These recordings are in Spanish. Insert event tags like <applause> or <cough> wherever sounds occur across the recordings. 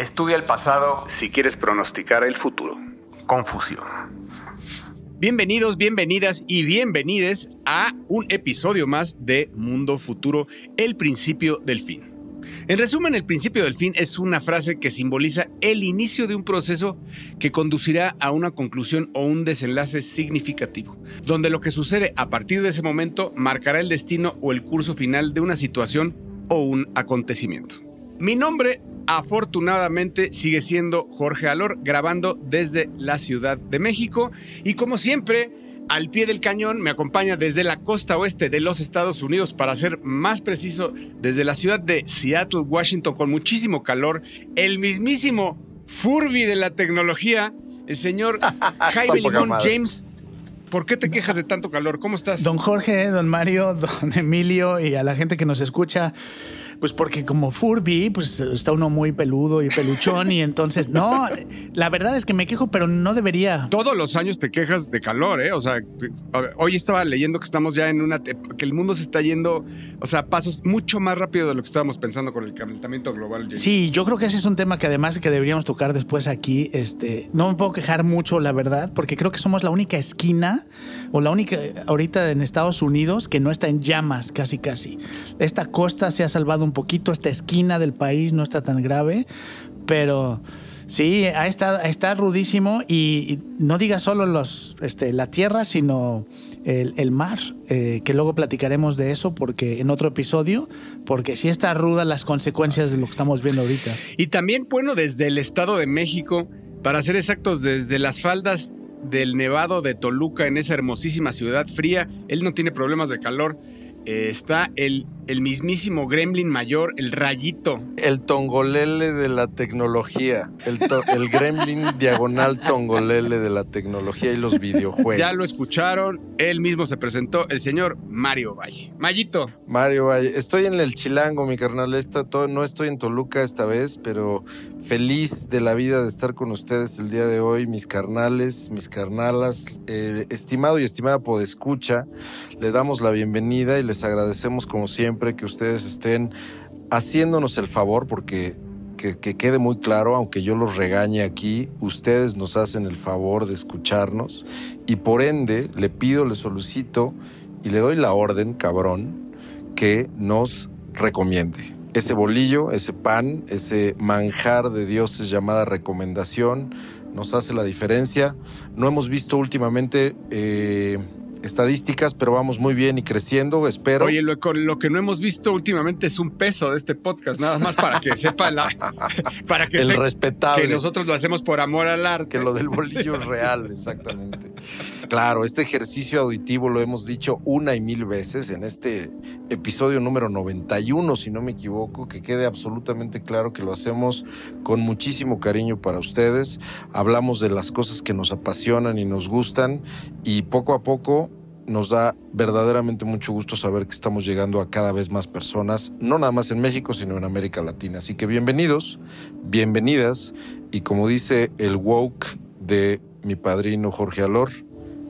Estudia el pasado si quieres pronosticar el futuro. Confusión. Bienvenidos, bienvenidas y bienvenides a un episodio más de Mundo Futuro, el principio del fin. En resumen, el principio del fin es una frase que simboliza el inicio de un proceso que conducirá a una conclusión o un desenlace significativo, donde lo que sucede a partir de ese momento marcará el destino o el curso final de una situación o un acontecimiento. Mi nombre afortunadamente sigue siendo Jorge Alor grabando desde la Ciudad de México y como siempre al pie del cañón me acompaña desde la costa oeste de los Estados Unidos, para ser más preciso, desde la ciudad de Seattle, Washington, con muchísimo calor, el mismísimo Furby de la tecnología, el señor <laughs> Jaime Limón James. ¿Por qué te quejas de tanto calor? ¿Cómo estás? Don Jorge, don Mario, don Emilio y a la gente que nos escucha. Pues porque como Furby, pues está uno muy peludo y peluchón y entonces, no, la verdad es que me quejo, pero no debería. Todos los años te quejas de calor, ¿eh? O sea, hoy estaba leyendo que estamos ya en una, que el mundo se está yendo, o sea, pasos mucho más rápido de lo que estábamos pensando con el calentamiento global. Sí, yo creo que ese es un tema que además que deberíamos tocar después aquí, este, no me puedo quejar mucho, la verdad, porque creo que somos la única esquina o la única ahorita en Estados Unidos que no está en llamas, casi casi. Esta costa se ha salvado un un poquito, esta esquina del país no está tan grave, pero sí, está, está rudísimo y, no diga solo los, este, la tierra, sino el, mar, eh, que luego platicaremos de eso porque en otro episodio, porque sí está ruda las consecuencias de lo que estamos viendo ahorita. Y también, bueno, desde el Estado de México, para ser exactos, desde las faldas del Nevado de Toluca, en esa hermosísima ciudad fría, él no tiene problemas de calor. Eh, está el el mismísimo gremlin mayor, el rayito. El tongolele de la tecnología. El, gremlin <laughs> diagonal tongolele de la tecnología y los videojuegos. Ya lo escucharon, él mismo se presentó, el señor Mario Valle. Mayito. Mario Valle. Estoy en el Chilango, mi carnal. no estoy en Toluca esta vez, pero feliz de la vida de estar con ustedes el día de hoy, mis carnales, mis carnalas. Eh, estimado y estimada podescucha, le damos la bienvenida y les agradecemos como siempre que ustedes estén haciéndonos el favor, porque que, quede muy claro, aunque yo los regañe aquí, ustedes nos hacen el favor de escucharnos y por ende le pido, le solicito y le doy la orden, cabrón, que nos recomiende. Ese bolillo, ese pan, ese manjar de dioses llamada recomendación, nos hace la diferencia. No hemos visto últimamente... Eh, estadísticas, pero vamos muy bien y creciendo, espero. Oye, lo, lo, que no hemos visto últimamente es un peso de este podcast, nada más para que <laughs> sepa la. para que El respetable. Que nosotros lo hacemos por amor al arte. Que lo del bolillo es <laughs> real, exactamente. Claro, este ejercicio auditivo lo hemos dicho una y mil veces en este episodio número 91, si no me equivoco, que quede absolutamente claro que lo hacemos con muchísimo cariño para ustedes. Hablamos de las cosas que nos apasionan y nos gustan y poco a poco nos da verdaderamente mucho gusto saber que estamos llegando a cada vez más personas, no nada más en México, sino en América Latina. Así que bienvenidos, bienvenidas, y como dice el woke de mi padrino Jorge Alor,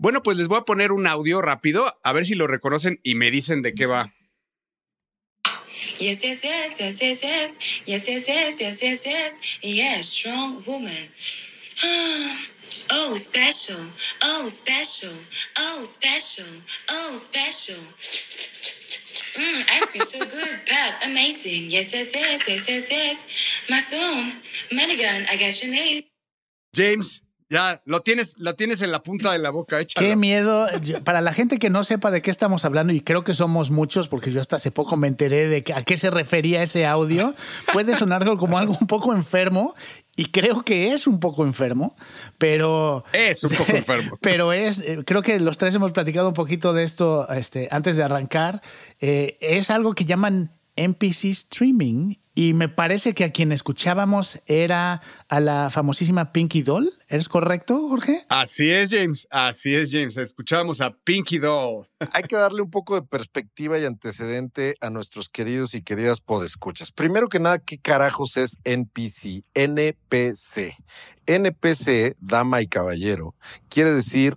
Bueno, pues les voy a poner un audio rápido, a ver si lo reconocen y me dicen de qué va. Yes, yes, yes, yes, yes, yes, yes, yes, yes, yes, yes, yes, yes, strong woman. <gasps> Oh, special. Oh, special. Oh, special. Oh, special. Mmm, ice cream so good. <laughs> Pep, amazing. Yes, yes, yes, yes, yes, yes. Mason, Manigan, I got your name. James. Ya, lo tienes, lo tienes en la punta de la boca, échalo. Qué miedo. Para la gente que no sepa de qué estamos hablando, y creo que somos muchos, porque yo hasta hace poco me enteré de a qué se refería ese audio, <laughs> puede sonar como algo un poco enfermo, y creo que es un poco enfermo, pero... Es un poco enfermo. <laughs> Pero es, eh, creo que los tres hemos platicado un poquito de esto este, antes de arrancar. Eh, es algo que llaman NPC streaming Y me parece que a quien escuchábamos era a la famosísima Pinky Doll. ¿Es correcto, Jorge? Así es, James. Así es, James. Escuchamos a Pinky Doll. <laughs> Hay que darle un poco de perspectiva y antecedente a nuestros queridos y queridas podescuchas. Primero que nada, ¿qué carajos es NPC? NPC. NPC, dama y caballero, quiere decir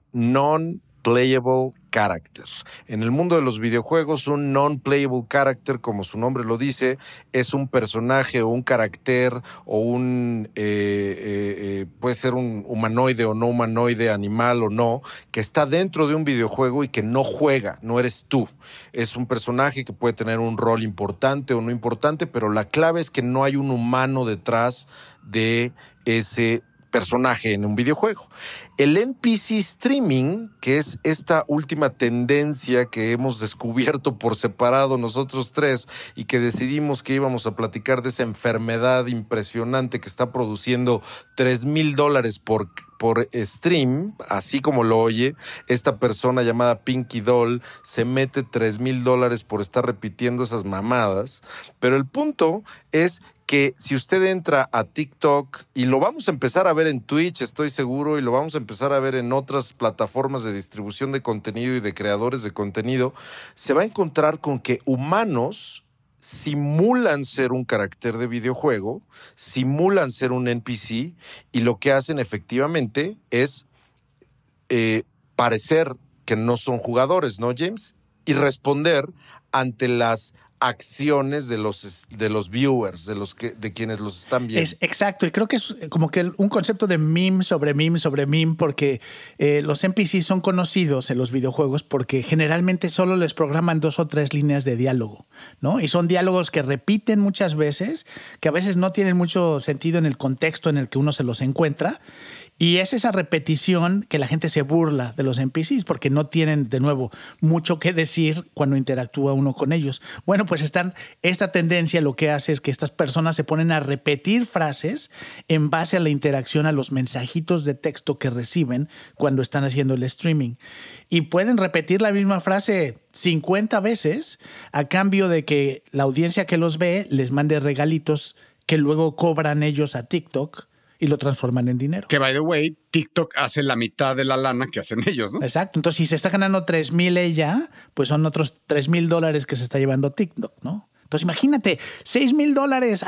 non-playable character. En el mundo de los videojuegos, un non-playable character, como su nombre lo dice, es un personaje o un carácter o un, eh, eh, eh, puede ser un humanoide o no humanoide, animal o no, que está dentro de un videojuego y que no juega, no eres tú. Es un personaje que puede tener un rol importante o no importante, pero la clave es que no hay un humano detrás de ese personaje en un videojuego. El NPC streaming, que es esta última tendencia que hemos descubierto por separado nosotros tres y que decidimos que íbamos a platicar de esa enfermedad impresionante que está produciendo 3 mil dólares por, por stream, así como lo oye, esta persona llamada Pinky Doll se mete 3 mil dólares por estar repitiendo esas mamadas. Pero el punto es que si usted entra a TikTok y lo vamos a empezar a ver en Twitch, estoy seguro, y lo vamos a empezar a ver en otras plataformas de distribución de contenido y de creadores de contenido, se va a encontrar con que humanos simulan ser un carácter de videojuego, simulan ser un NPC y lo que hacen efectivamente es eh, parecer que no son jugadores, ¿no, James? Y responder ante las acciones de los, de los viewers, de los que, de quienes los están viendo. Es exacto, y creo que es como que un concepto de meme sobre meme sobre meme, porque eh, los NPCs son conocidos en los videojuegos porque generalmente solo les programan dos o tres líneas de diálogo, ¿no? Y son diálogos que repiten muchas veces, que a veces no tienen mucho sentido en el contexto en el que uno se los encuentra. Y es esa repetición que la gente se burla de los NPCs porque no tienen, de nuevo, mucho que decir cuando interactúa uno con ellos. Bueno, pues están, esta tendencia lo que hace es que estas personas se ponen a repetir frases en base a la interacción, a los mensajitos de texto que reciben cuando están haciendo el streaming. Y pueden repetir la misma frase 50 veces a cambio de que la audiencia que los ve les mande regalitos que luego cobran ellos a TikTok y lo transforman en dinero. Que, by the way, TikTok hace la mitad de la lana que hacen ellos, ¿no? Exacto. Entonces, si se está ganando 3 mil ella, pues son otros 3 mil dólares que se está llevando TikTok, ¿no? Entonces, imagínate, 6 mil dólares.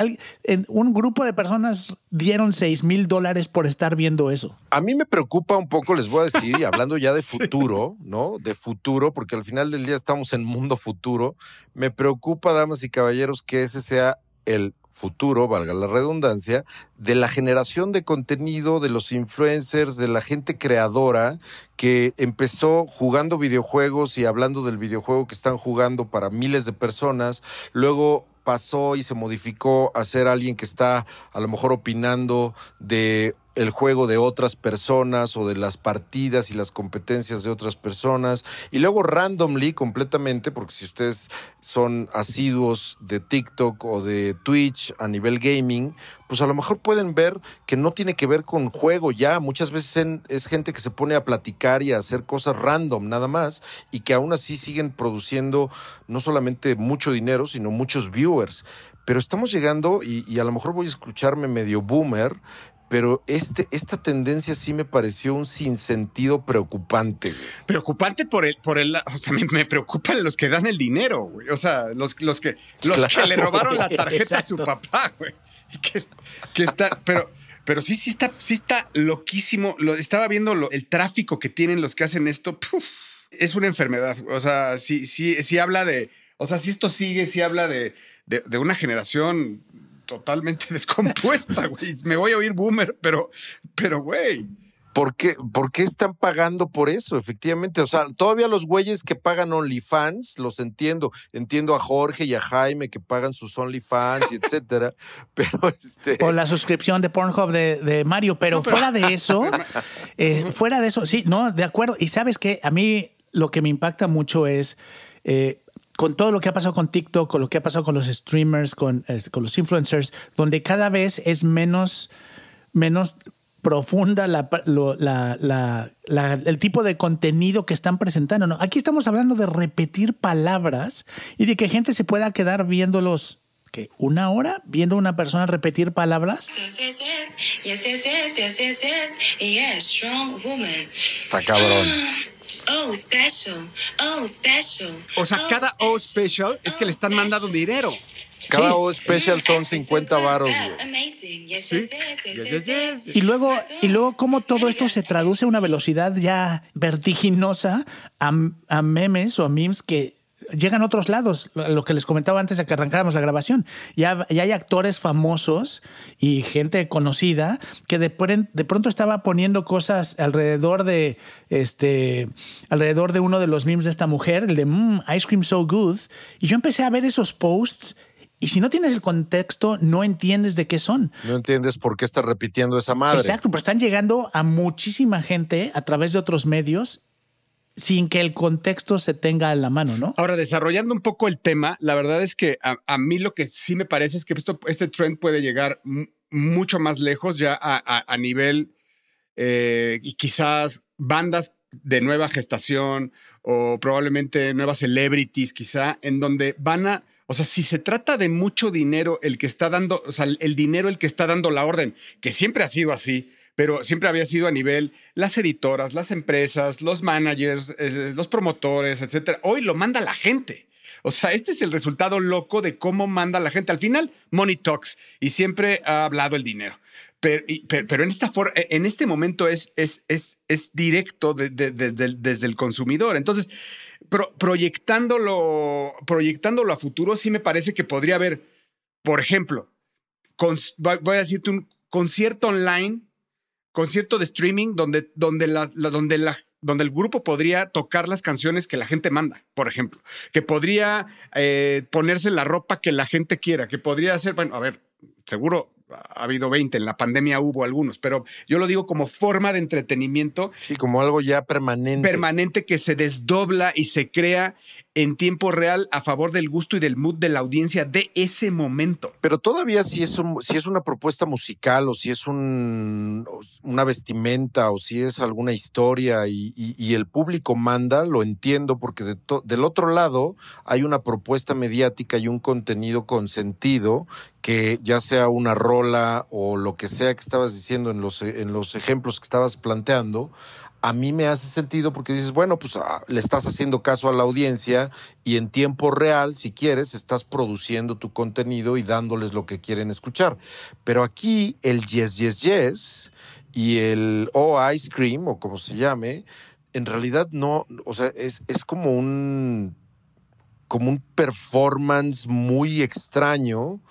Un grupo de personas dieron 6 mil dólares por estar viendo eso. A mí me preocupa un poco, les voy a decir, y hablando ya de <laughs> futuro, ¿no? De futuro, porque al final del día estamos en mundo futuro. Me preocupa, damas y caballeros, que ese sea el futuro, valga la redundancia, de la generación de contenido, de los influencers, de la gente creadora que empezó jugando videojuegos y hablando del videojuego que están jugando para miles de personas, luego pasó y se modificó a ser alguien que está a lo mejor opinando de el juego de otras personas o de las partidas y las competencias de otras personas. Y luego randomly completamente porque si ustedes son asiduos de TikTok o de Twitch a nivel gaming pues a lo mejor pueden ver que no tiene que ver con juego ya. Muchas veces es gente que se pone a platicar y a hacer cosas random nada más y que aún así siguen produciendo no solamente mucho dinero sino muchos viewers. Pero estamos llegando, y, a lo mejor voy a escucharme medio boomer, pero este, esta tendencia sí me pareció un sinsentido preocupante. Preocupante por el, por el, o sea, <laughs> me, preocupan los que dan el dinero, güey. O sea, los, los que, los que le robaron la tarjeta a su papá, güey. Que, está, pero, pero sí, sí está, sí está loquísimo. Lo, estaba viendo el tráfico que tienen los que hacen esto. es una enfermedad. O sea, sí, sí, sí habla de, o sea, si esto sigue, sí habla de, de una generación totalmente <laughs> descompuesta, güey. Me voy a oír boomer, pero, pero, güey. ¿Por qué, ¿Por qué están pagando por eso? Efectivamente, o sea, todavía los güeyes que pagan OnlyFans, los entiendo. Entiendo a Jorge y a Jaime que pagan sus OnlyFans y <laughs> etcétera. Pero este. O la suscripción de Pornhub de, Mario, pero, fuera de <laughs> eso, eh, fuera de eso, sí, no, de acuerdo. Y sabes que a mí lo que me impacta mucho es. Eh, con todo lo que ha pasado con TikTok, con lo que ha pasado con los streamers, con, con los influencers, donde cada vez es menos, menos profunda la, la, el tipo de contenido que están presentando. ¿no? Aquí estamos hablando de repetir palabras y de que gente se pueda quedar viéndolos que una hora viendo a una persona repetir palabras. Yes, yes, yes. Yes, yes, yes, yes, yes, yes. Yeah, strong woman. Está cabrón. Oh, special. Oh, special. O sea, cada O special es que le están mandando dinero. Cada Sí. O special son 50 varos, Sí. yes. Y luego, y luego cómo todo esto se traduce a una velocidad ya vertiginosa a, a memes o a memes que llegan a otros lados, lo que les comentaba antes de que arrancáramos la grabación. Ya, ya hay actores famosos y gente conocida que de pronto estaba poniendo cosas alrededor de este alrededor de uno de los memes de esta mujer, el de "Mm, Ice Cream So Good. Y yo empecé a ver esos posts. Y si no tienes el contexto, no entiendes de qué son. No entiendes por qué está repitiendo esa madre. Exacto, pero están llegando a muchísima gente a través de otros medios sin que el contexto se tenga a la mano, ¿no? Ahora, desarrollando un poco el tema, la verdad es que a, mí lo que sí me parece es que esto, este trend puede llegar mucho más lejos ya a nivel eh, y quizás bandas de nueva gestación o probablemente nuevas celebrities quizá, en donde van a, o sea, si se trata de mucho dinero el que está dando, o sea, el dinero el que está dando la orden, que siempre ha sido así, pero siempre había sido a nivel las editoras, las empresas, los managers, eh, los promotores, etcétera. Hoy lo manda la gente. O sea, este es el resultado loco de cómo manda la gente. Al final, money talks y siempre ha hablado el dinero. Pero, pero, pero en, esta for- en este momento es, es, es, es directo de- de- de- desde el consumidor. Entonces, pro- proyectándolo, proyectándolo a futuro, sí me parece que podría haber, por ejemplo, voy a decirte un concierto online, concierto de streaming, donde, donde, la, la- donde, la, donde el grupo podría tocar las canciones que la gente manda, por ejemplo, que podría eh, ponerse la ropa que la gente quiera, que podría hacer, bueno, a ver, seguro ha habido 20, en la pandemia hubo algunos, pero yo lo digo como forma de entretenimiento Sí, como algo ya permanente. permanente que se desdobla y se crea en tiempo real a favor del gusto y del mood de la audiencia de ese momento. Pero todavía si es, un- si es una propuesta musical o si es un, una vestimenta o si es alguna historia y, el público manda, lo entiendo porque del otro lado hay una propuesta mediática y un contenido consentido que ya sea una rola o lo que sea que estabas diciendo en los, en los ejemplos que estabas planteando, a mí me hace sentido porque dices, bueno, pues ah, le estás haciendo caso a la audiencia y en tiempo real, si quieres, estás produciendo tu contenido y dándoles lo que quieren escuchar. Pero aquí el yes, yes, yes y el oh ice cream o como se llame, en realidad no, o sea, es, es como un como un performance muy extraño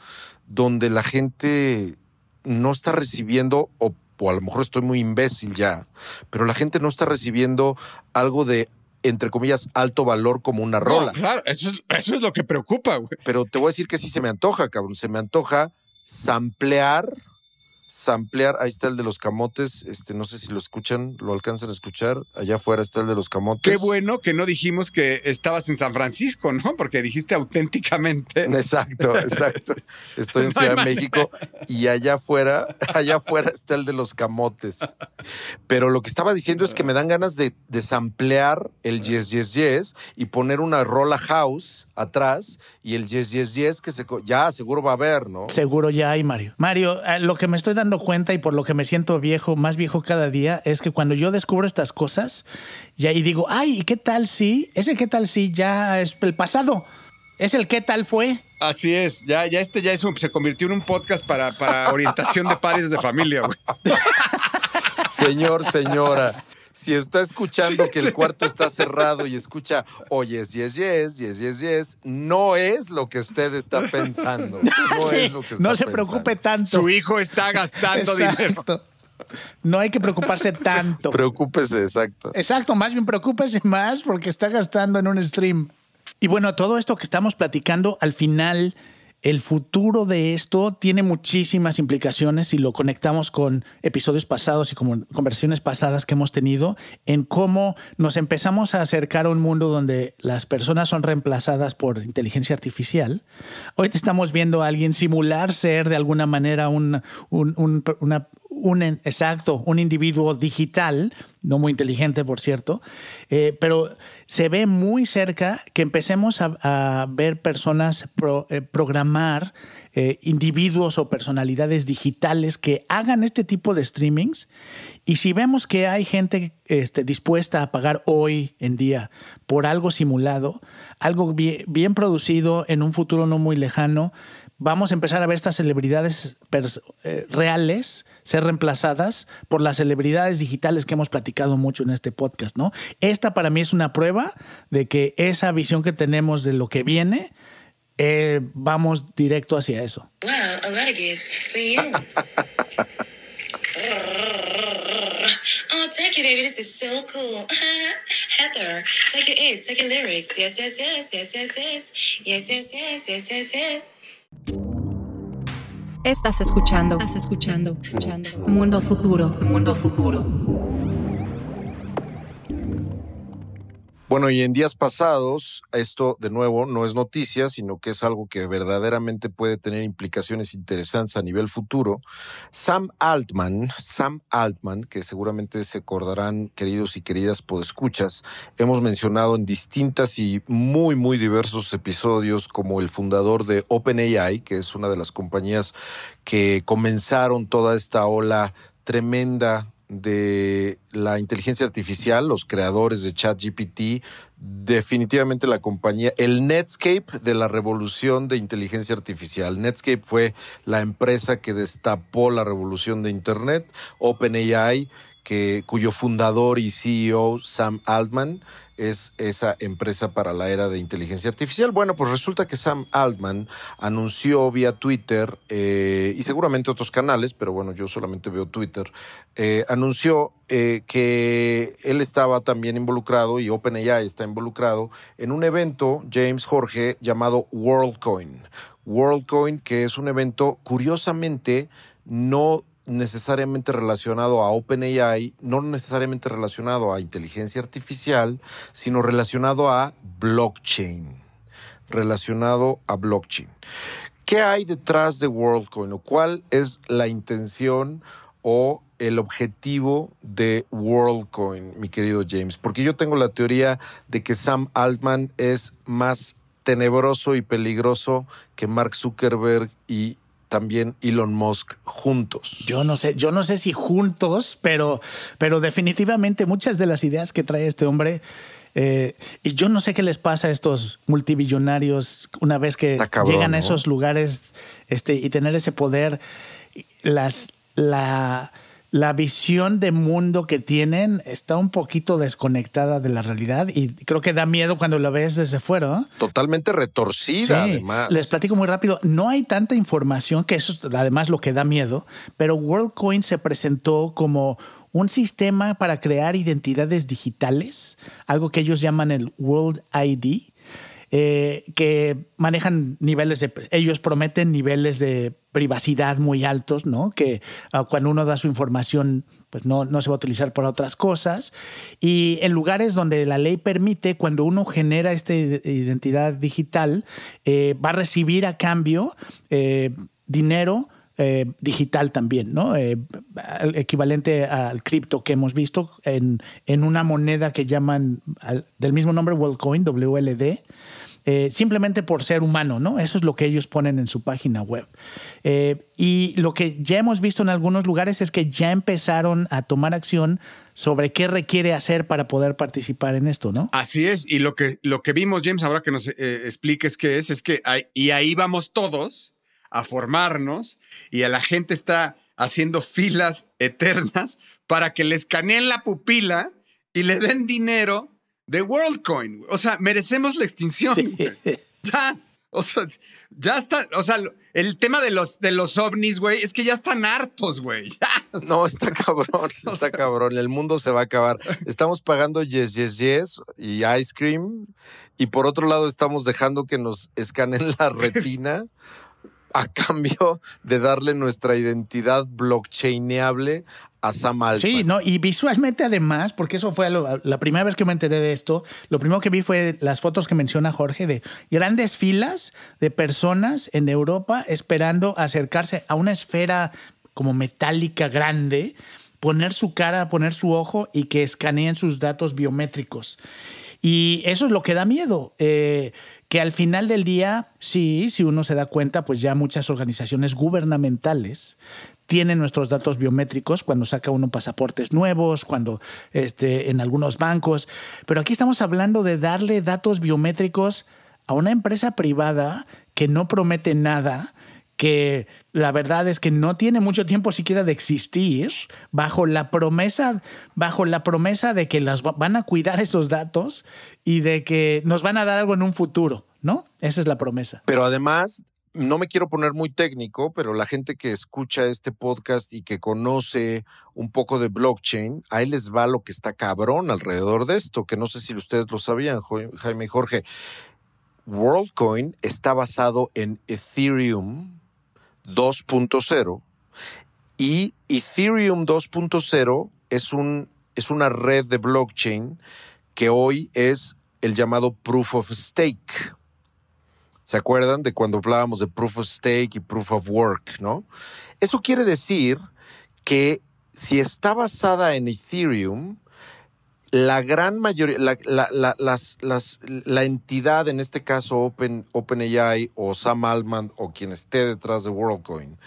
donde la gente no está recibiendo o o a lo mejor estoy muy imbécil ya, pero la gente no está recibiendo algo de, entre comillas, alto valor como una rola. Claro, eso es, eso es lo que preocupa, güey. Pero te voy a decir que sí se me antoja, cabrón. Se me antoja samplear, samplear. Ahí está el de los camotes. Este, no sé si lo escuchan, lo alcanzan a escuchar. Allá afuera está el de los camotes. Qué bueno que no dijimos que estabas en San Francisco, ¿no? Porque dijiste auténticamente. <laughs> Exacto, exacto. Estoy en No Ciudad de. México y allá afuera, <laughs> allá afuera está el de los camotes. Pero lo que estaba diciendo es que me dan ganas de, de samplear el yes, yes, yes y poner una rola house atrás y el yes, yes, yes que se, ya seguro va a haber, ¿no? Seguro ya hay, Mario. Mario, eh, lo que me estoy dando cuenta y por lo que me siento viejo, más viejo cada día, es que cuando yo descubro estas cosas, ya y digo, ay, ¿y qué tal si? Ese qué tal si ya es el pasado. Es el qué tal fue. Así es, ya, ya este ya es un- se convirtió en un podcast para, para orientación de padres de familia, güey. <laughs> Señor, señora, si está escuchando Sí, que sí. el cuarto está cerrado y escucha, oye, yes, yes, yes, yes, yes, yes, no es lo que usted está pensando. No <laughs> Sí, es lo que está no se pensando. preocupe tanto. Su hijo está gastando dinero. Exacto. No hay que preocuparse tanto. Preocúpese, exacto. Exacto, más bien preocúpese más porque está gastando en un stream. Y bueno, todo esto que estamos platicando, al final, el futuro de esto tiene muchísimas implicaciones si lo conectamos con episodios pasados y con conversaciones pasadas que hemos tenido en cómo nos empezamos a acercar a un mundo donde las personas son reemplazadas por inteligencia artificial. Hoy te estamos viendo a alguien simular ser de alguna manera un, un- un- una- un, exacto, un individuo digital, no muy inteligente, por cierto, eh, pero se ve muy cerca que empecemos a, ver personas eh, programar eh, individuos o personalidades digitales que hagan este tipo de streamings. Y si vemos que hay gente este, dispuesta a pagar hoy en día por algo simulado, algo bien, producido en un futuro no muy lejano, vamos a empezar a ver estas celebridades reales ser reemplazadas por las celebridades digitales que hemos platicado mucho en este podcast, ¿no? Esta para mí es una prueba de que esa visión que tenemos de lo que viene, eh, vamos directo hacia eso. Wow, a gifts for you. oh, thank you, baby. This is so cool. <laughs> Heather, take your it, take your lyrics. Yes, yes, yes, yes, yes, yes. Yes, yes, yes, yes, yes, yes. Estás escuchando. Estás escuchando. escuchando. Mundo futuro. Mundo futuro. Bueno, y en días pasados, esto de nuevo no es noticia, sino que es algo que verdaderamente puede tener implicaciones interesantes a nivel futuro. Sam Altman, Sam Altman, que seguramente se acordarán, queridos y queridas podescuchas, hemos mencionado en distintas y muy, muy diversos episodios como el fundador de OpenAI, que es una de las compañías que comenzaron toda esta ola tremenda de la inteligencia artificial, los creadores de ChatGPT, definitivamente la compañía, el Netscape de la revolución de inteligencia artificial. Netscape fue la empresa que destapó la revolución de Internet. OpenAI, que, cuyo fundador y CEO, Sam Altman, es esa empresa para la era de inteligencia artificial. Bueno, pues resulta que Sam Altman anunció vía Twitter eh, y seguramente otros canales, pero bueno, yo solamente veo Twitter, eh, anunció eh, que él estaba también involucrado y OpenAI está involucrado en un evento, James Jorge, llamado WorldCoin. WorldCoin, que es un evento curiosamente no necesariamente relacionado a OpenAI, no necesariamente relacionado a inteligencia artificial, sino relacionado a blockchain. Relacionado a blockchain. ¿Qué hay detrás de WorldCoin o cuál es la intención o el objetivo de WorldCoin, mi querido James? Porque yo tengo la teoría de que Sam Altman es más tenebroso y peligroso que Mark Zuckerberg y también Elon Musk juntos. Yo no sé, yo no sé si juntos, pero, pero definitivamente muchas de las ideas que trae este hombre, eh, y yo no sé qué les pasa a estos multibillonarios una vez que cabrón, llegan a ¿no? esos lugares este, y tener ese poder, las, la, la visión de mundo que tienen está un poquito desconectada de la realidad y creo que da miedo cuando lo ves desde fuera. ¿no? Totalmente retorcida, además. Les platico muy rápido. No hay tanta información, que eso es además lo que da miedo, pero WorldCoin se presentó como un sistema para crear identidades digitales, algo que ellos llaman el World ID, eh, que manejan niveles de, ellos prometen niveles de privacidad muy altos, ¿no? Que ah, cuando uno da su información, pues no, no se va a utilizar para otras cosas. Y en lugares donde la ley permite, cuando uno genera esta ide- identidad digital, eh, va a recibir a cambio eh, dinero digital también, ¿no? Al- equivalente al cripto que hemos visto en, en una moneda que llaman del mismo nombre WorldCoin, WLD. Eh, simplemente por ser humano, ¿no? Eso es lo que ellos ponen en su página web. Eh, y lo que ya hemos visto en algunos lugares es que ya empezaron a tomar acción sobre qué requiere hacer para poder participar en esto, ¿no? Así es, y lo que, lo que vimos, James, ahora que nos eh, expliques qué es, es que y ahí vamos todos a formarnos y a la gente está haciendo filas eternas para que le escaneen la pupila y le den dinero de WorldCoin. O sea, merecemos la extinción. Sí. Ya, o sea, ya está, o sea, el tema de los, de los ovnis, güey, es que ya están hartos, güey. Ya. No, está cabrón, <laughs> O está sea- cabrón. El mundo se va a acabar. Estamos pagando yes, yes, yes y ice cream. Y por otro lado, estamos dejando que nos escanen la <laughs> retina a cambio de darle nuestra identidad blockchaineable a Sam Altman. Sí, no, y visualmente además, porque eso fue la primera vez que me enteré de esto, lo primero que vi fue las fotos que menciona Jorge de grandes filas de personas en Europa esperando acercarse a una esfera como metálica grande, poner su cara, poner su ojo y que escaneen sus datos biométricos. Y eso es lo que da miedo, eh, que al final del día, sí, si uno se da cuenta, pues ya muchas organizaciones gubernamentales tienen nuestros datos biométricos cuando saca uno pasaportes nuevos, cuando este, en algunos bancos. Pero aquí estamos hablando de darle datos biométricos a una empresa privada que no promete nada, que la verdad es que no tiene mucho tiempo siquiera de existir, bajo la promesa, bajo la promesa de que las van a cuidar esos datos y de que nos van a dar algo en un futuro, ¿no? Esa es la promesa. Pero además, no me quiero poner muy técnico, pero la gente que escucha este podcast y que conoce un poco de blockchain, ahí les va lo que está cabrón alrededor de esto, que no sé si ustedes lo sabían, Jaime y Jorge. WorldCoin está basado en Ethereum 2.0 y Ethereum 2.0 es, un, es una red de blockchain que hoy es el llamado Proof of Stake. ¿Se acuerdan de cuando hablábamos de Proof of Stake y Proof of Work, no? Eso quiere decir que si está basada en Ethereum, la gran mayoría, la, las, la, entidad, en este caso Open, OpenAI o Sam Altman o quien esté detrás de WorldCoin,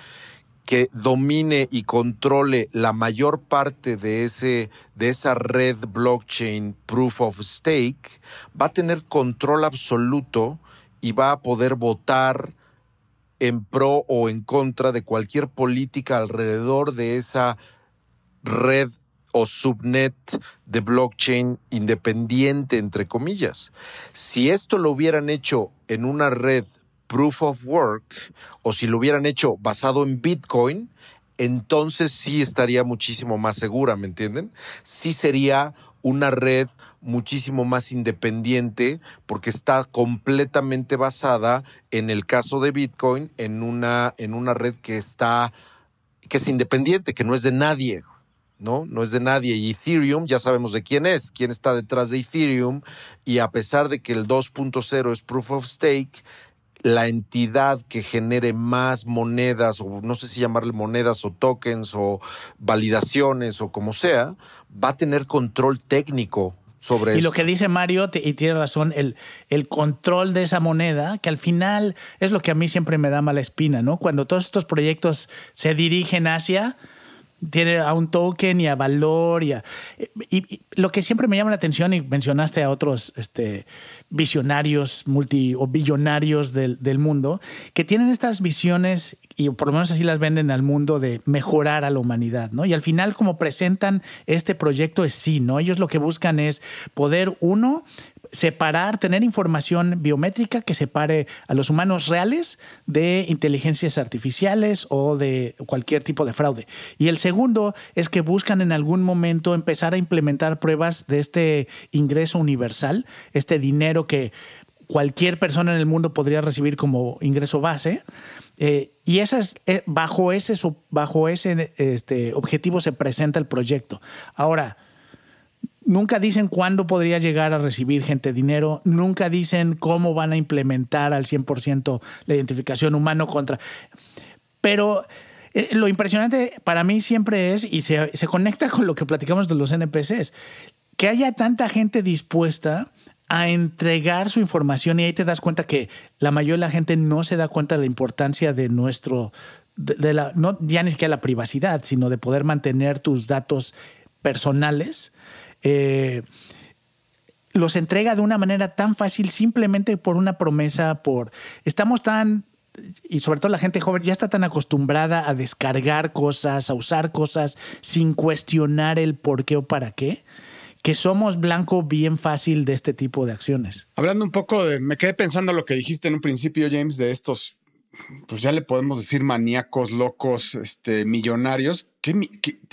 que domine y controle la mayor parte de, ese, de esa red blockchain Proof of Stake, va a tener control absoluto y va a poder votar en pro o en contra de cualquier política alrededor de esa red o subnet de blockchain independiente, entre comillas. Si esto lo hubieran hecho en una red proof of work o si lo hubieran hecho basado en Bitcoin, entonces sí estaría muchísimo más segura, ¿me entienden? Sí sería una red muchísimo más independiente porque está completamente basada en el caso de Bitcoin en una, en una red que está que es independiente, que no es de nadie. ¿No? No es de nadie. Y Ethereum, ya sabemos de quién es, quién está detrás de Ethereum. Y a pesar de que el 2.0 es proof of stake, la entidad que genere más monedas, o no sé si llamarle monedas o tokens o validaciones o como sea, va a tener control técnico sobre y lo que dice Mario, y tiene razón, el, el control de esa moneda, que al final es lo que a mí siempre me da mala espina, ¿no? Cuando todos estos proyectos se dirigen hacia tiene a un token y a valor y, y, lo que siempre me llama la atención y mencionaste a otros este, visionarios multi o billonarios del, del, mundo que tienen estas visiones y por lo menos así las venden al mundo de mejorar a la humanidad, ¿no? Y al final como presentan este proyecto es sí, ¿no? Ellos lo que buscan es poder uno separar, tener información biométrica que separe a los humanos reales de inteligencias artificiales o de cualquier tipo de fraude. Y el segundo es que buscan en algún momento empezar a implementar pruebas de este ingreso universal, este dinero que cualquier persona en el mundo podría recibir como ingreso base. Eh, y esas, eh, bajo ese, bajo ese este, objetivo se presenta el proyecto. Ahora, Nunca dicen cuándo podría llegar a recibir gente dinero, nunca dicen cómo van a implementar al 100% la identificación humano contra... Pero eh, lo impresionante para mí siempre es, y se, se conecta con lo que platicamos de los NPCs, que haya tanta gente dispuesta a entregar su información y ahí te das cuenta que la mayoría de la gente no se da cuenta de la importancia de nuestro, de, la, no ya ni siquiera la privacidad, sino de poder mantener tus datos personales eh, los entrega de una manera tan fácil simplemente por una promesa, por... Estamos tan y sobre todo la gente joven ya está tan acostumbrada a descargar cosas, a usar cosas sin cuestionar el por qué o para qué, que somos blanco bien fácil de este tipo de acciones. Hablando un poco de, me quedé pensando lo que dijiste en un principio, James, de estos pues ya le podemos decir maníacos, locos, este, millonarios.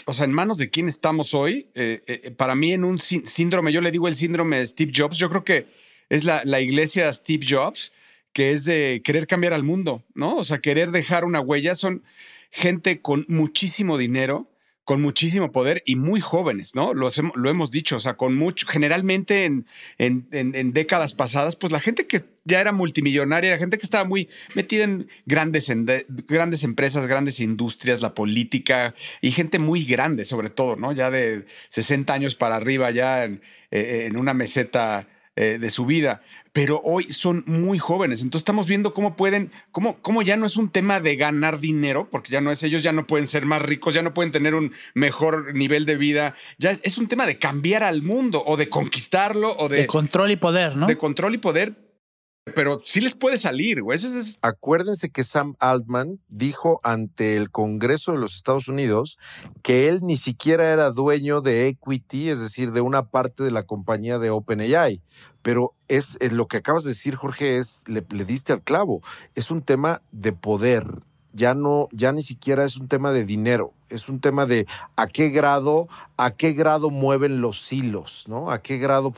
o sea, en manos de quién estamos hoy? Eh, eh, para mí, en un síndrome, yo le digo el síndrome de Steve Jobs, yo creo que es la, la iglesia Steve Jobs, que es de querer cambiar al mundo, ¿no? O sea, querer dejar una huella. Son gente con muchísimo dinero, con muchísimo poder y muy jóvenes, ¿no? Los lo hemos dicho, o sea, con mucho, generalmente en, en- en- en décadas pasadas, pues la gente que ya era multimillonaria, la gente que estaba muy metida en grandes, en grandes empresas, grandes industrias, la política y gente muy grande, sobre todo, ¿no? Ya de 60 años para arriba, ya en, eh, en una meseta eh, de su vida, pero hoy son muy jóvenes. Entonces estamos viendo cómo pueden, cómo, cómo ya no es un tema de ganar dinero, porque ya no es, ellos ya no pueden ser más ricos, ya no pueden tener un mejor nivel de vida, ya es un tema de cambiar al mundo o de conquistarlo o de, De control y poder, ¿no? de control y poder. Pero sí les puede salir, güey. Acuérdense que Sam Altman dijo ante el Congreso de los Estados Unidos que él ni siquiera era dueño de equity, es decir, de una parte de la compañía de OpenAI. Pero es, es lo que acabas de decir, Jorge, es le, le diste al clavo. Es un tema de poder. Ya no, ya ni siquiera es un tema de dinero. Es un tema de a qué grado, a qué grado mueven los hilos, ¿no? A qué grado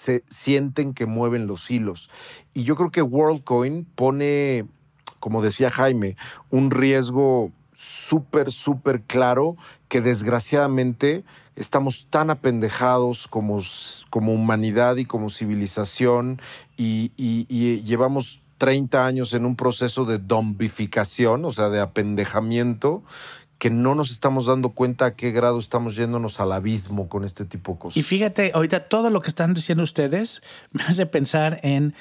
se sienten que mueven los hilos. Y yo creo que WorldCoin pone, como decía Jaime, un riesgo súper, súper claro que desgraciadamente estamos tan apendejados como, como humanidad y como civilización y, y- y llevamos 30 años en un proceso de dombificación, o sea, de apendejamiento, que no nos estamos dando cuenta a qué grado estamos yéndonos al abismo con este tipo de cosas. Y fíjate, ahorita todo lo que están diciendo ustedes me hace pensar en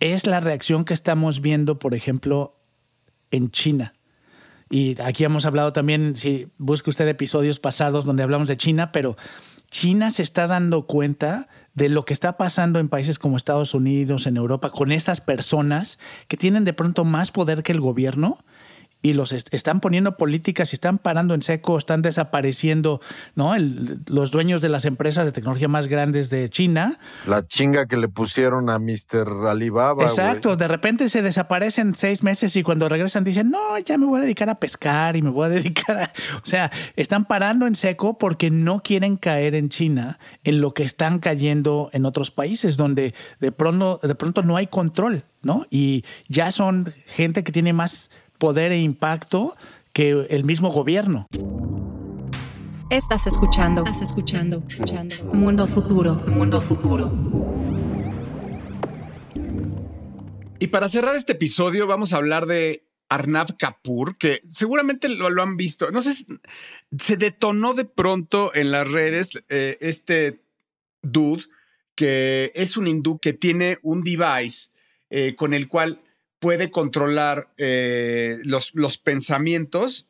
es la reacción que estamos viendo, por ejemplo, en China. Y aquí hemos hablado también, si busca usted episodios pasados donde hablamos de China, pero China se está dando cuenta de lo que está pasando en países como Estados Unidos, en Europa, con estas personas que tienen de pronto más poder que el gobierno y los est- están poniendo políticas y están parando en seco, están desapareciendo, ¿no? El- los dueños de las empresas de tecnología más grandes de China. La chinga que le pusieron a Mr. Alibaba. Exacto, de repente se desaparecen seis meses y cuando regresan dicen, no, ya me voy a dedicar a pescar y me voy a <laughs> dedicar a... O sea, están parando en seco porque no quieren caer en China en lo que están cayendo en otros países donde de pronto, de pronto no hay control, ¿no? Y ya son gente que tiene más poder e impacto que el mismo gobierno. Estás escuchando. Estás escuchando. escuchando. Mundo futuro. Mundo futuro. Y para cerrar este episodio, vamos a hablar de Arnav Kapoor, que seguramente lo, lo han visto. No sé, si- se detonó de pronto en las redes eh, este dude que es un hindú que tiene un device eh, con el cual puede controlar eh, los, los pensamientos,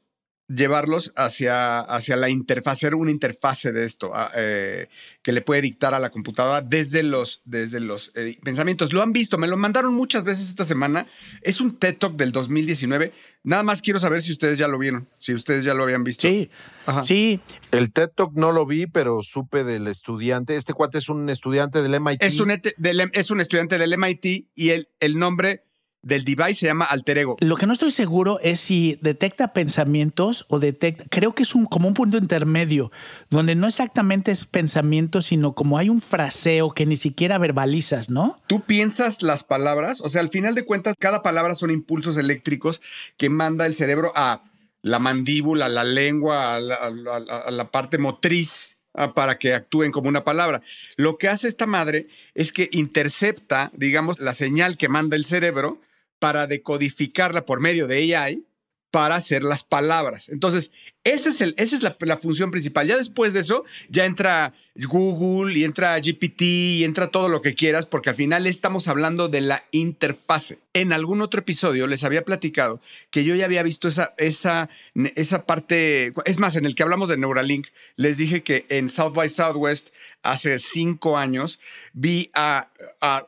llevarlos hacia, hacia la interfaz, hacer una interfase de esto ah, eh, que le puede dictar a la computadora desde los, desde los eh, pensamientos. Lo han visto, me lo mandaron muchas veces esta semana. Es un TED Talk del 2019. Nada más quiero saber si ustedes ya lo vieron, si ustedes ya lo habían visto. Sí, Ajá. sí, El TED Talk no lo vi, pero supe del estudiante. Este cuate es un estudiante del MIT. Es un, del- es un estudiante del MIT y el, el nombre del device se llama Alter Ego. Lo que no estoy seguro es si detecta pensamientos o detecta, creo que es un, como un punto intermedio, donde no exactamente es pensamiento, sino como hay un fraseo que ni siquiera verbalizas, ¿no? Tú piensas las palabras, o sea, al final de cuentas, cada palabra son impulsos eléctricos que manda el cerebro a la mandíbula, a la lengua, a la, a la- a la parte motriz ah, para que actúen como una palabra. Lo que hace esta madre es que intercepta, digamos, la señal que manda el cerebro para decodificarla por medio de AI para hacer las palabras. Entonces, es el, esa es la, la función principal. Ya después de eso, ya entra Google y entra GPT y entra todo lo que quieras, porque al final estamos hablando de la interfase. En algún otro episodio les había platicado que yo ya había visto esa, esa, esa parte, es más, en el que hablamos de Neuralink, les dije que en South by Southwest hace cinco años vi a,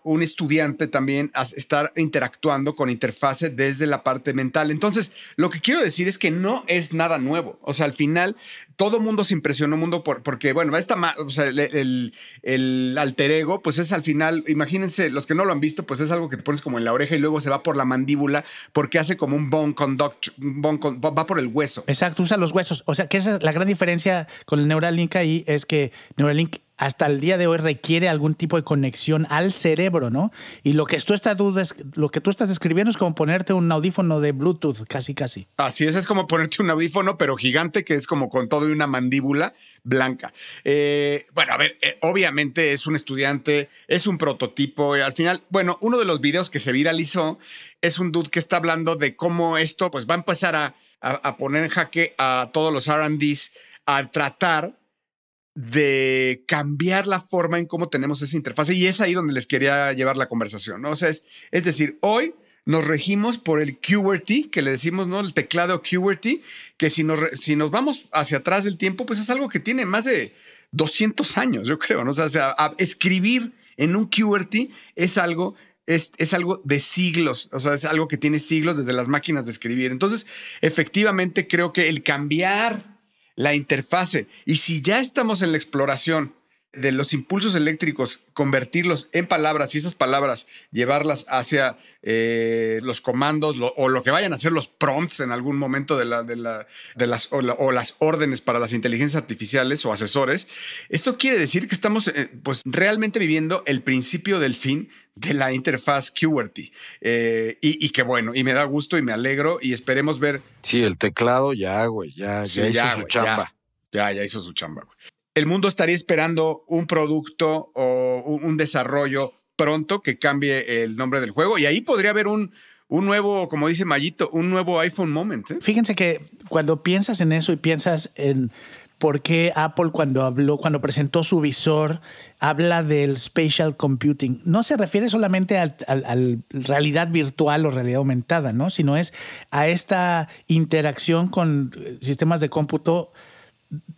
un estudiante también estar interactuando con interfase desde la parte mental. Entonces, lo que quiero decir es que no es nada nuevo. O sea, al final, todo mundo se impresionó, mundo, por, porque, bueno, esta, o sea, el, el, alter ego, pues es al final, imagínense, los que no lo han visto, pues es algo que te pones como en la oreja y luego se va por la mandíbula porque hace como un bone conduct, bone con- va por el hueso. Exacto, usa los huesos. O sea, que esa es la gran diferencia con el Neuralink ahí es que Neuralink hasta el día de hoy requiere algún tipo de conexión al cerebro, ¿no? Y lo que tú estás, lo que tú estás escribiendo es como ponerte un audífono de Bluetooth, casi, casi. Así es, es como ponerte un audífono, pero gigante, que es como con todo y una mandíbula blanca. Eh, bueno, a ver, eh, obviamente es un estudiante, es un prototipo. al final, bueno, uno de los videos que se viralizó es un dude que está hablando de cómo esto pues va a empezar a, a poner en jaque a todos los RDs a tratar de cambiar la forma en cómo tenemos esa interfase. Y es ahí donde les quería llevar la conversación, ¿no? O sea, es, es decir, hoy nos regimos por el QWERTY, que le decimos, ¿no? El teclado QWERTY, que si nos, si nos vamos hacia atrás del tiempo, pues es algo que tiene más de 200 años, yo creo, ¿no? O sea, escribir en un QWERTY es algo es, es, algo de siglos, o sea, es algo que tiene siglos desde las máquinas de escribir. Entonces, efectivamente, creo que el cambiar la interfase. Y si ya estamos en la exploración de los impulsos eléctricos, convertirlos en palabras y esas palabras llevarlas hacia eh, los comandos o lo que vayan a ser los prompts en algún momento de, la, de, la, de las, o, las órdenes para las inteligencias artificiales o asesores, esto quiere decir que estamos eh, pues realmente viviendo el principio del fin de la interfaz QWERTY. Eh, y, que bueno, y me da gusto y me alegro y esperemos ver. Sí, el teclado ya, güey, ya, ya hizo su chamba. Ya, ya, hizo su chamba, güey el mundo estaría esperando un producto o un, desarrollo pronto que cambie el nombre del juego y ahí podría haber un, un nuevo, como dice Mayito, un nuevo iPhone Moment. ¿eh? Fíjense que cuando piensas en eso y piensas en por qué Apple cuando habló, cuando presentó su visor, habla del spatial computing, no se refiere solamente a, a realidad virtual o realidad aumentada, ¿no? Sino es a esta interacción con sistemas de cómputo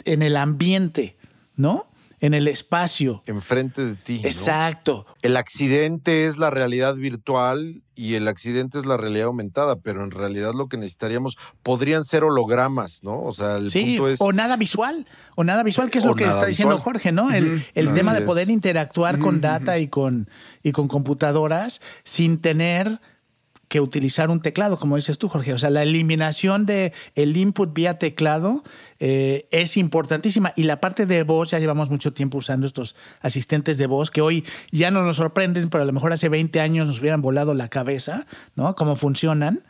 en el ambiente. ¿no? En el espacio. Enfrente de ti. Exacto. El accidente es la realidad virtual y el accidente es la realidad aumentada, pero en realidad lo que necesitaríamos podrían ser hologramas, ¿no? O sea, el punto es. O nada visual, o nada visual, que es lo que está diciendo Jorge, ¿no? El, tema de poder interactuar con data y con, y con computadoras sin tener que utilizar un teclado, como dices tú, Jorge. O sea, la eliminación de el input vía teclado eh, es importantísima. Y la parte de voz, ya llevamos mucho tiempo usando estos asistentes de voz que hoy ya no nos sorprenden, pero a lo mejor hace 20 años nos hubieran volado la cabeza, ¿no? Cómo funcionan.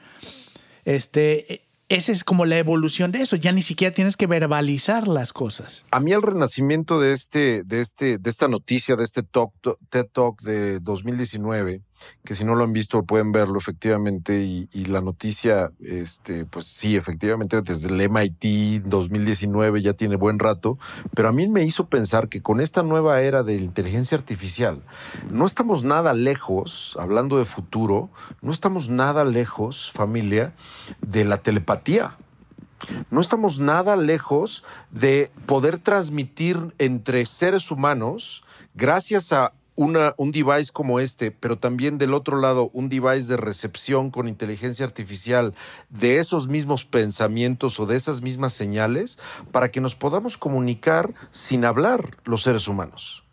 Este, esa es como la evolución de eso. Ya ni siquiera tienes que verbalizar las cosas. A mí el renacimiento de este, de este, de esta noticia, de este TED Talk de 2019, que si no lo han visto pueden verlo efectivamente y, la noticia, este, pues sí, efectivamente desde el MIT 2019 ya tiene buen rato, pero a mí me hizo pensar que con esta nueva era de inteligencia artificial no estamos nada lejos, hablando de futuro, no estamos nada lejos, familia, de la telepatía. No estamos nada lejos de poder transmitir entre seres humanos gracias a una, un device como este, pero también del otro lado un device de recepción con inteligencia artificial de esos mismos pensamientos o de esas mismas señales para que nos podamos comunicar sin hablar los seres humanos.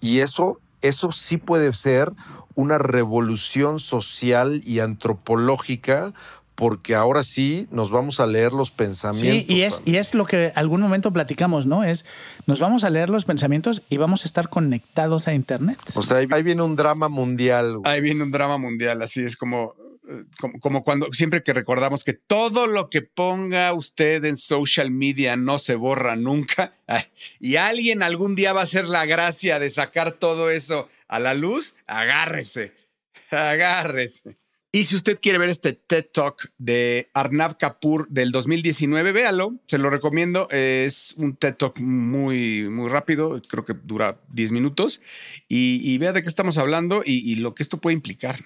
Y eso, eso sí puede ser una revolución social y antropológica porque ahora sí nos vamos a leer los pensamientos. Sí, y es, y es lo que algún momento platicamos, ¿no? Es, nos vamos a leer los pensamientos y vamos a estar conectados a Internet. O sea, ahí, viene un drama mundial. Ahí viene un drama mundial, así es como, eh, como, como, cuando siempre que recordamos que todo lo que ponga usted en social media no se borra nunca <laughs> y alguien algún día va a hacer la gracia de sacar todo eso a la luz, agárrese, <laughs> agárrese. Y si usted quiere ver este TED Talk de Arnav Kapoor del 2019, véalo, se lo recomiendo. Es un TED Talk muy, muy rápido, creo que dura 10 minutos. Y, vea de qué estamos hablando y, lo que esto puede implicar.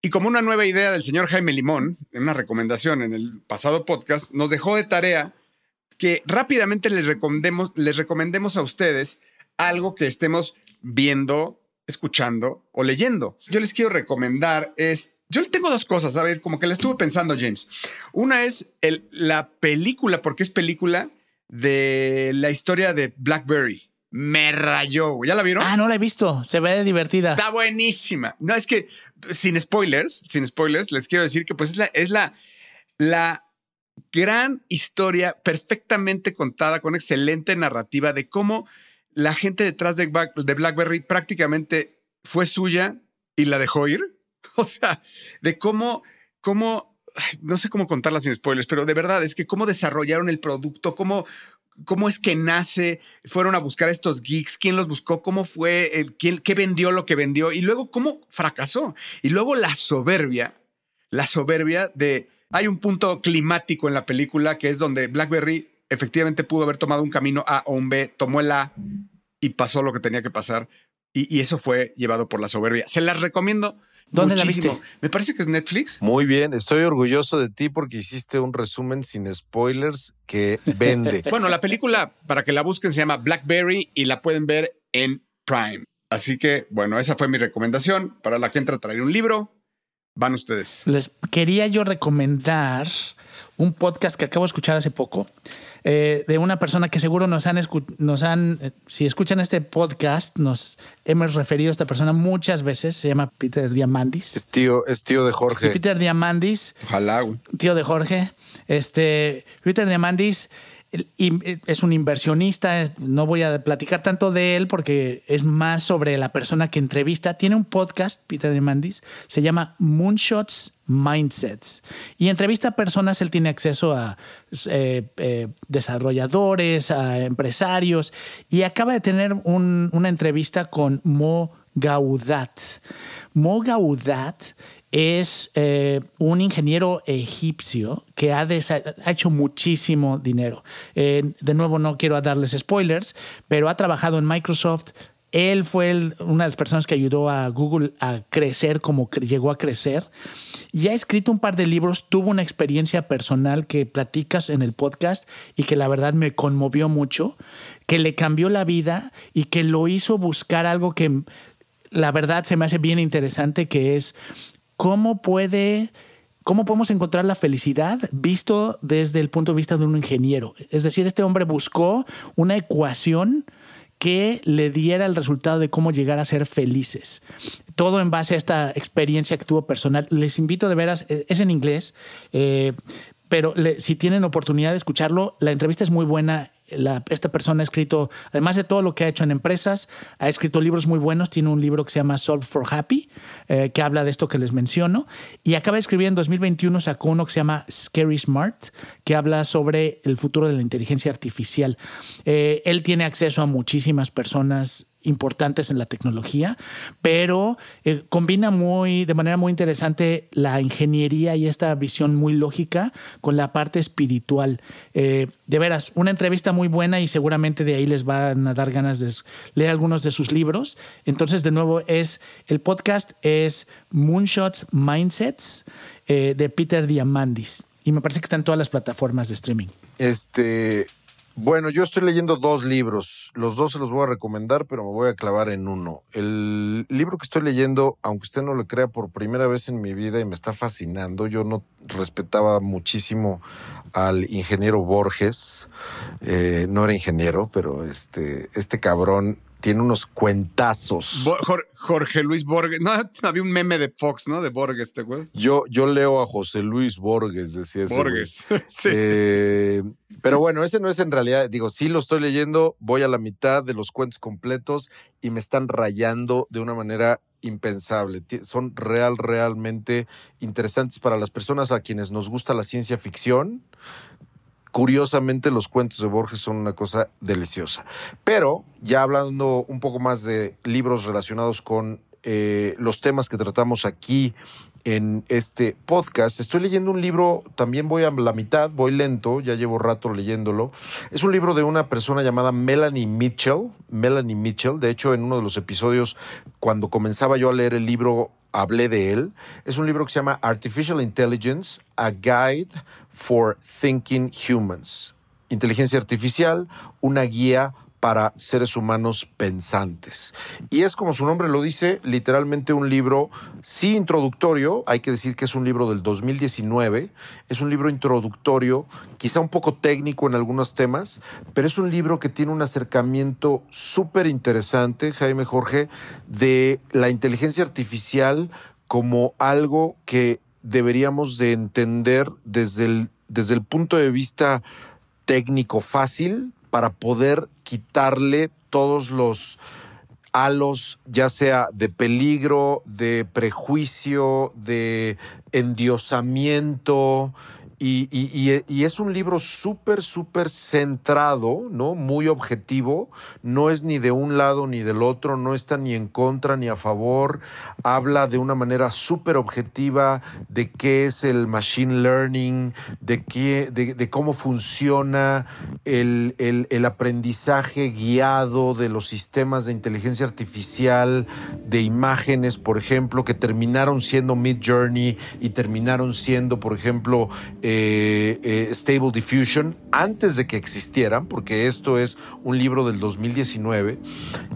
Y como una nueva idea del señor Jaime Limón, en una recomendación en el pasado podcast, nos dejó de tarea que rápidamente les recomendemos, les recomendemos a ustedes algo que estemos viendo, escuchando o leyendo. Yo les quiero recomendar es yo le tengo dos cosas, a ver, como que la estuve pensando, James. Una es el, la película, porque es película de la historia de Blackberry. Me rayó, ¿ya la vieron? Ah, no la he visto, se ve divertida. Está buenísima. No, es que sin spoilers, sin spoilers, les quiero decir que pues es la, es la, la gran historia perfectamente contada, con excelente narrativa de cómo la gente detrás de, Black- de BlackBerry prácticamente fue suya y la dejó ir. <laughs> O sea, de cómo, cómo, no sé cómo contarla sin spoilers, pero de verdad es que cómo desarrollaron el producto, cómo, cómo es que nace, fueron a buscar a estos geeks, quién los buscó, cómo fue, el, quién, qué vendió lo que vendió y luego cómo fracasó. Y luego la soberbia, la soberbia de... Hay un punto climático en la película que es donde BlackBerry efectivamente pudo haber tomado un camino A o un B, tomó el A y pasó lo que tenía que pasar. Y, y eso fue llevado por la soberbia. Se las recomiendo. ¿Dónde la muchísimo. viste? Me parece que es Netflix. Muy bien, estoy orgulloso de ti porque hiciste un resumen sin spoilers que <laughs> vende. Bueno, la película, para que la busquen, se llama Blackberry y la pueden ver en Prime. Así que, bueno, esa fue mi recomendación. Para la que entra a traer un libro, van ustedes. Les quería yo recomendar un podcast que acabo de escuchar hace poco eh, de una persona que seguro nos han, escu- nos han eh, si escuchan este podcast, nos hemos referido a esta persona muchas veces. Se llama Peter Diamandis. Es tío, es tío de Jorge. Peter Diamandis Ojalá, tío de Jorge. Este, Peter Diamandis es un inversionista. No voy a platicar tanto de él porque es más sobre la persona que entrevista. Tiene un podcast, Peter Diamandis, se llama Moonshots Mindsets. Y entrevista a personas, él tiene acceso a eh, eh, desarrolladores, a empresarios. Y acaba de tener un- una entrevista con Mo Gaudat. Mo Gaudat es eh, un ingeniero egipcio que ha, ha hecho muchísimo dinero. Eh, de nuevo, no quiero darles spoilers, pero ha trabajado en Microsoft. Él fue una de las personas que ayudó a Google a crecer como llegó a crecer. Y ha escrito un par de libros, tuvo una experiencia personal que platicas en el podcast y que la verdad me conmovió mucho, que le cambió la vida y que lo hizo buscar algo que la verdad se me hace bien interesante, que es cómo puede, cómo podemos encontrar la felicidad visto desde el punto de vista de un ingeniero. Es decir, este hombre buscó una ecuación que le diera el resultado de cómo llegar a ser felices. Todo en base a esta experiencia que tuvo personal. Les invito de veras, eh, es en inglés, eh, pero si tienen oportunidad de escucharlo, la entrevista es muy buena. Esta persona ha escrito, además de todo lo que ha hecho en empresas, ha escrito libros muy buenos. Tiene un libro que se llama Solve for Happy, eh, que habla de esto que les menciono. Y acaba de escribir en 2021, sacó uno que se llama Scary Smart, que habla sobre el futuro de la inteligencia artificial. Eh, él tiene acceso a muchísimas personas importantes en la tecnología, pero eh, combina muy, de manera muy interesante la ingeniería y esta visión muy lógica con la parte espiritual. Eh, de veras, una entrevista muy buena y seguramente de ahí les van a dar ganas de leer algunos de sus libros. Entonces, de nuevo, es el podcast es Moonshots Mindsets eh, de Peter Diamandis. Y me parece que está en todas las plataformas de streaming. Este, bueno, yo estoy leyendo dos libros. Los dos se los voy a recomendar, pero me voy a clavar en uno. El libro que estoy leyendo, aunque usted no lo crea, por primera vez en mi vida y me está fascinando. Yo no respetaba muchísimo al ingeniero Borges. Eh, no era ingeniero, pero este, este cabrón tiene unos cuentazos. Bo- Jorge Luis Borges. No, <laughs> había un meme de Fox, ¿no? De Borges, ¿te acuerdas? Yo, yo leo a José Luis Borges, decía ese güey. Borges. <laughs> sí, sí, sí, sí. Eh, Pero bueno, ese no es en realidad, digo, sí lo estoy leyendo, voy a la mitad de los cuentos completos y me están rayando de una manera impensable. Son real, realmente interesantes para las personas a quienes nos gusta la ciencia ficción. Curiosamente, los cuentos de Borges son una cosa deliciosa. Pero ya hablando un poco más de libros relacionados con eh, los temas que tratamos aquí en este podcast. Estoy leyendo un libro, también voy a la mitad, voy lento, ya llevo rato leyéndolo. Es un libro de una persona llamada Melanie Mitchell. Melanie Mitchell, de hecho, en uno de los episodios, cuando comenzaba yo a leer el libro, hablé de él. Es un libro que se llama Artificial Intelligence, A Guide for Thinking Humans. Inteligencia artificial, una guía para seres humanos pensantes. Y es como su nombre lo dice, literalmente un libro, sí introductorio, hay que decir que es un libro del 2019, es un libro introductorio, quizá un poco técnico en algunos temas, pero es un libro que tiene un acercamiento súper interesante, Jaime Jorge, de la inteligencia artificial como algo que deberíamos de entender desde el, desde el punto de vista técnico fácil para poder quitarle todos los halos, ya sea de peligro, de prejuicio, de endiosamiento, y, y- y- es un libro súper, súper centrado, ¿no? Muy objetivo. No es ni de un lado ni del otro, no está ni en contra ni a favor. Habla de una manera súper objetiva de qué es el machine learning, de, qué, de, de cómo funciona el, el- el aprendizaje guiado de los sistemas de inteligencia artificial, de imágenes, por ejemplo, que terminaron siendo Mid Journey y terminaron siendo, por ejemplo, eh, eh, Stable Diffusion antes de que existieran, porque esto es un libro del 2019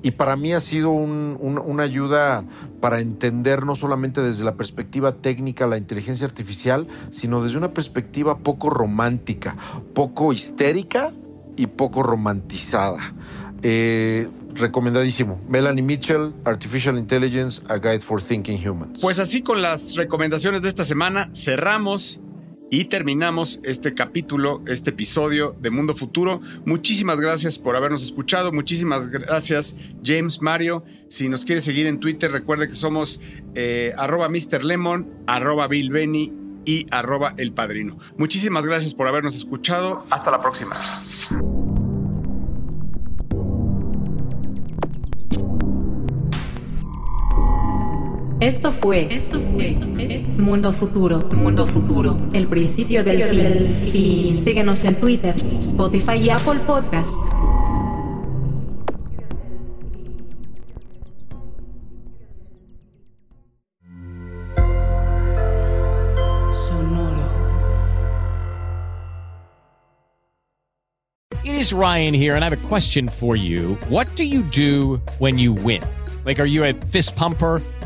y para mí ha sido un- un- una ayuda para entender no solamente desde la perspectiva técnica la inteligencia artificial, sino desde una perspectiva poco romántica, poco histérica y poco romantizada. Eh, recomendadísimo. Melanie Mitchell, Artificial Intelligence, A Guide for Thinking Humans. Pues así con las recomendaciones de esta semana cerramos y terminamos este capítulo, este episodio de Mundo Futuro. Muchísimas gracias por habernos escuchado. Muchísimas gracias, James Mario. Si nos quiere seguir en Twitter, recuerde que somos eh, arroba Mr. Lemon, arroba Bill Benny y arroba El Padrino. Muchísimas gracias por habernos escuchado. Hasta la próxima. Esto fue, esto fue, Mundo Futuro, Mundo Futuro, el principio del fin. Síguenos en Twitter, Spotify y Apple Podcast. It is Ryan here, and I have a question for you. What do you do when you win? Like, are you a fist pumper?